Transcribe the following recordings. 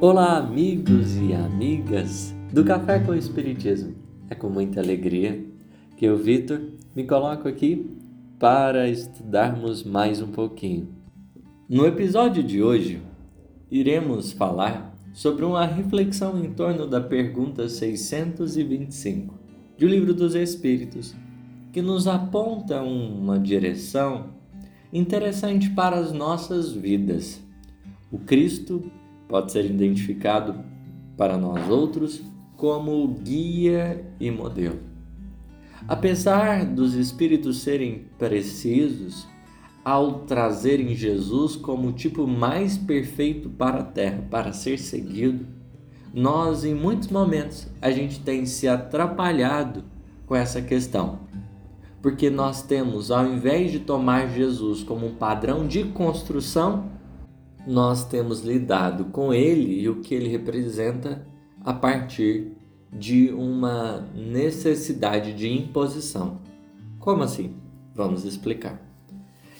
Olá, amigos e amigas do Café com Espiritismo. É com muita alegria que eu, Vitor, me coloco aqui para estudarmos mais um pouquinho. No episódio de hoje, iremos falar sobre uma reflexão em torno da pergunta 625 do Livro dos Espíritos, que nos aponta uma direção interessante para as nossas vidas. O Cristo pode ser identificado para nós outros como guia e modelo. Apesar dos espíritos serem precisos ao trazerem Jesus como o tipo mais perfeito para a terra, para ser seguido, nós em muitos momentos a gente tem se atrapalhado com essa questão. Porque nós temos, ao invés de tomar Jesus como um padrão de construção, nós temos lidado com ele e o que ele representa a partir de uma necessidade de imposição. Como assim? Vamos explicar.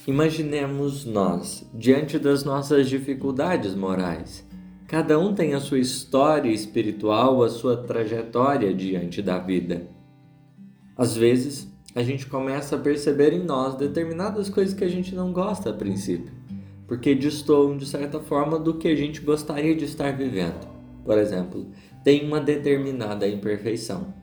Imaginemos nós diante das nossas dificuldades morais. Cada um tem a sua história espiritual, a sua trajetória diante da vida. Às vezes, a gente começa a perceber em nós determinadas coisas que a gente não gosta a princípio porque distou de certa forma do que a gente gostaria de estar vivendo. Por exemplo, tem uma determinada imperfeição.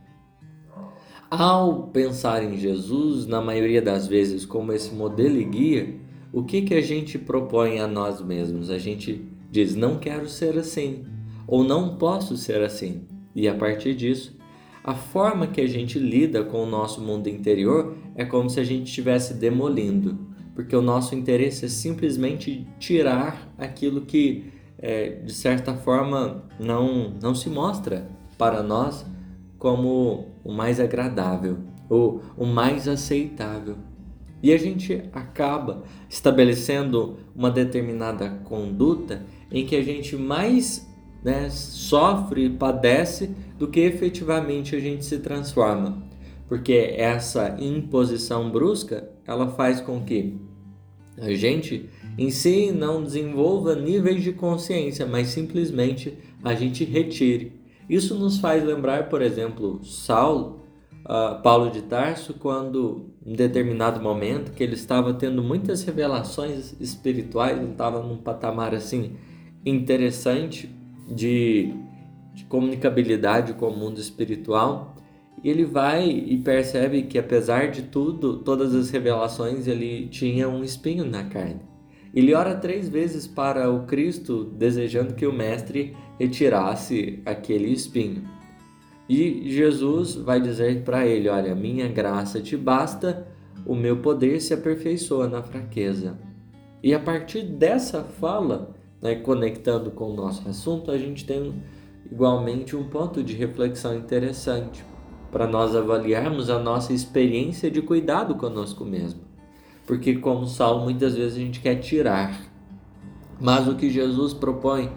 Ao pensar em Jesus, na maioria das vezes como esse modelo e guia, o que que a gente propõe a nós mesmos? A gente diz: "Não quero ser assim" ou "Não posso ser assim". E a partir disso, a forma que a gente lida com o nosso mundo interior é como se a gente estivesse demolindo porque o nosso interesse é simplesmente tirar aquilo que, é, de certa forma, não, não se mostra para nós como o mais agradável ou o mais aceitável. E a gente acaba estabelecendo uma determinada conduta em que a gente mais né, sofre, padece, do que efetivamente a gente se transforma. Porque essa imposição brusca, ela faz com que a gente em si não desenvolva níveis de consciência, mas simplesmente a gente retire. Isso nos faz lembrar, por exemplo, Saulo, uh, Paulo de Tarso, quando em determinado momento que ele estava tendo muitas revelações espirituais, ele estava num patamar assim interessante de, de comunicabilidade com o mundo espiritual e ele vai e percebe que apesar de tudo, todas as revelações, ele tinha um espinho na carne. Ele ora três vezes para o Cristo, desejando que o Mestre retirasse aquele espinho. E Jesus vai dizer para ele: Olha, minha graça te basta, o meu poder se aperfeiçoa na fraqueza. E a partir dessa fala, né, conectando com o nosso assunto, a gente tem igualmente um ponto de reflexão interessante para nós avaliarmos a nossa experiência de cuidado conosco mesmo. Porque, como Saulo, muitas vezes a gente quer tirar. Mas o que Jesus propõe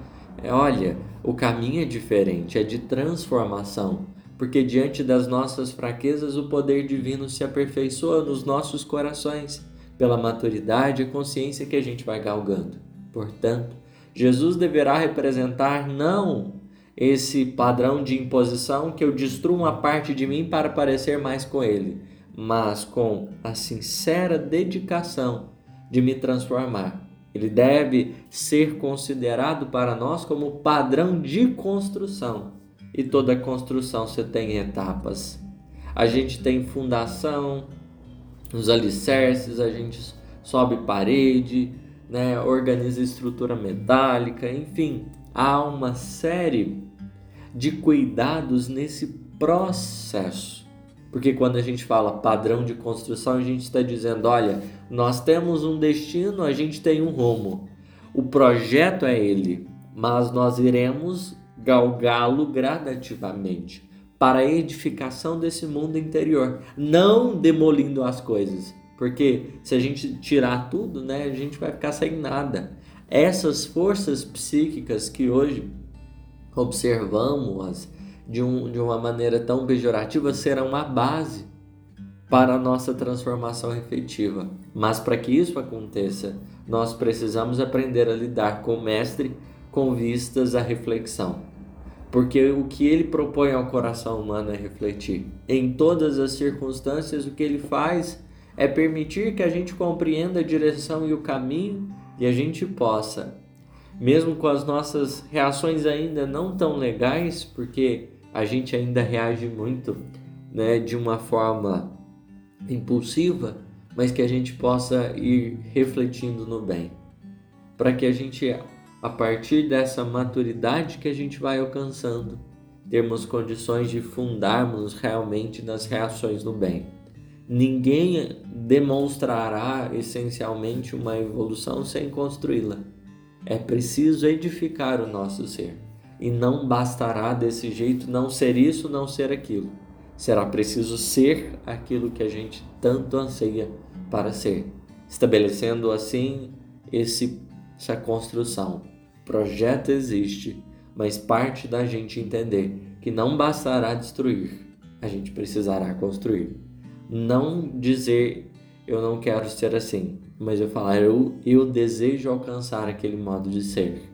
é: olha, o caminho é diferente, é de transformação. Porque diante das nossas fraquezas, o poder divino se aperfeiçoa nos nossos corações, pela maturidade e consciência que a gente vai galgando. Portanto, Jesus deverá representar não esse padrão de imposição que eu destruo uma parte de mim para parecer mais com ele, mas com a sincera dedicação de me transformar. Ele deve ser considerado para nós como padrão de construção. E toda construção você tem etapas. A gente tem fundação, os alicerces, a gente sobe parede, né, organiza estrutura metálica, enfim, há uma série de cuidados nesse processo. Porque quando a gente fala padrão de construção, a gente está dizendo: olha, nós temos um destino, a gente tem um rumo. O projeto é ele, mas nós iremos galgá-lo gradativamente para a edificação desse mundo interior, não demolindo as coisas. Porque se a gente tirar tudo, né, a gente vai ficar sem nada. Essas forças psíquicas que hoje observamos-as de, um, de uma maneira tão pejorativa serão a base para a nossa transformação efetiva. Mas para que isso aconteça, nós precisamos aprender a lidar com o Mestre com vistas à reflexão. Porque o que ele propõe ao coração humano é refletir. Em todas as circunstâncias, o que ele faz é permitir que a gente compreenda a direção e o caminho e a gente possa, mesmo com as nossas reações ainda não tão legais, porque a gente ainda reage muito né, de uma forma impulsiva, mas que a gente possa ir refletindo no bem, para que a gente, a partir dessa maturidade que a gente vai alcançando, termos condições de fundarmos realmente nas reações no bem. Ninguém demonstrará essencialmente uma evolução sem construí-la. É preciso edificar o nosso ser. E não bastará desse jeito não ser isso, não ser aquilo será preciso ser aquilo que a gente tanto anseia para ser, estabelecendo assim esse, essa construção. O projeto existe, mas parte da gente entender que não bastará destruir, a gente precisará construir. Não dizer eu não quero ser assim, mas eu falar eu, eu desejo alcançar aquele modo de ser,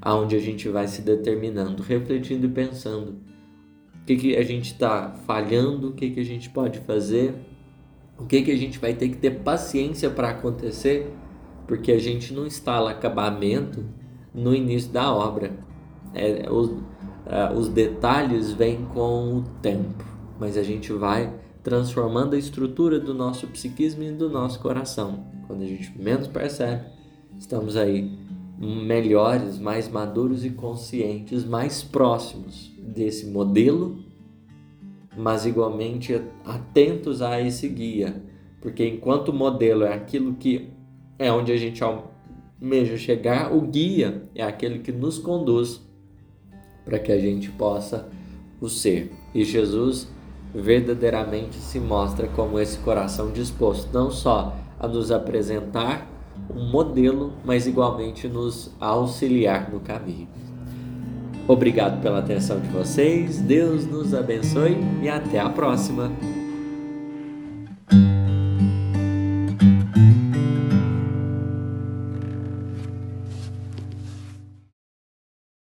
aonde a gente vai se determinando, refletindo e pensando o que, que a gente está falhando, o que, que a gente pode fazer, o que, que a gente vai ter que ter paciência para acontecer, porque a gente não instala acabamento no início da obra. É, os, é, os detalhes vêm com o tempo, mas a gente vai transformando a estrutura do nosso psiquismo e do nosso coração. Quando a gente menos percebe, estamos aí melhores, mais maduros e conscientes, mais próximos desse modelo, mas igualmente atentos a esse guia, porque enquanto o modelo é aquilo que é onde a gente almeja chegar, o guia é aquele que nos conduz para que a gente possa o ser. E Jesus verdadeiramente se mostra como esse coração disposto não só a nos apresentar um modelo, mas igualmente nos auxiliar no caminho. Obrigado pela atenção de vocês, Deus nos abençoe e até a próxima!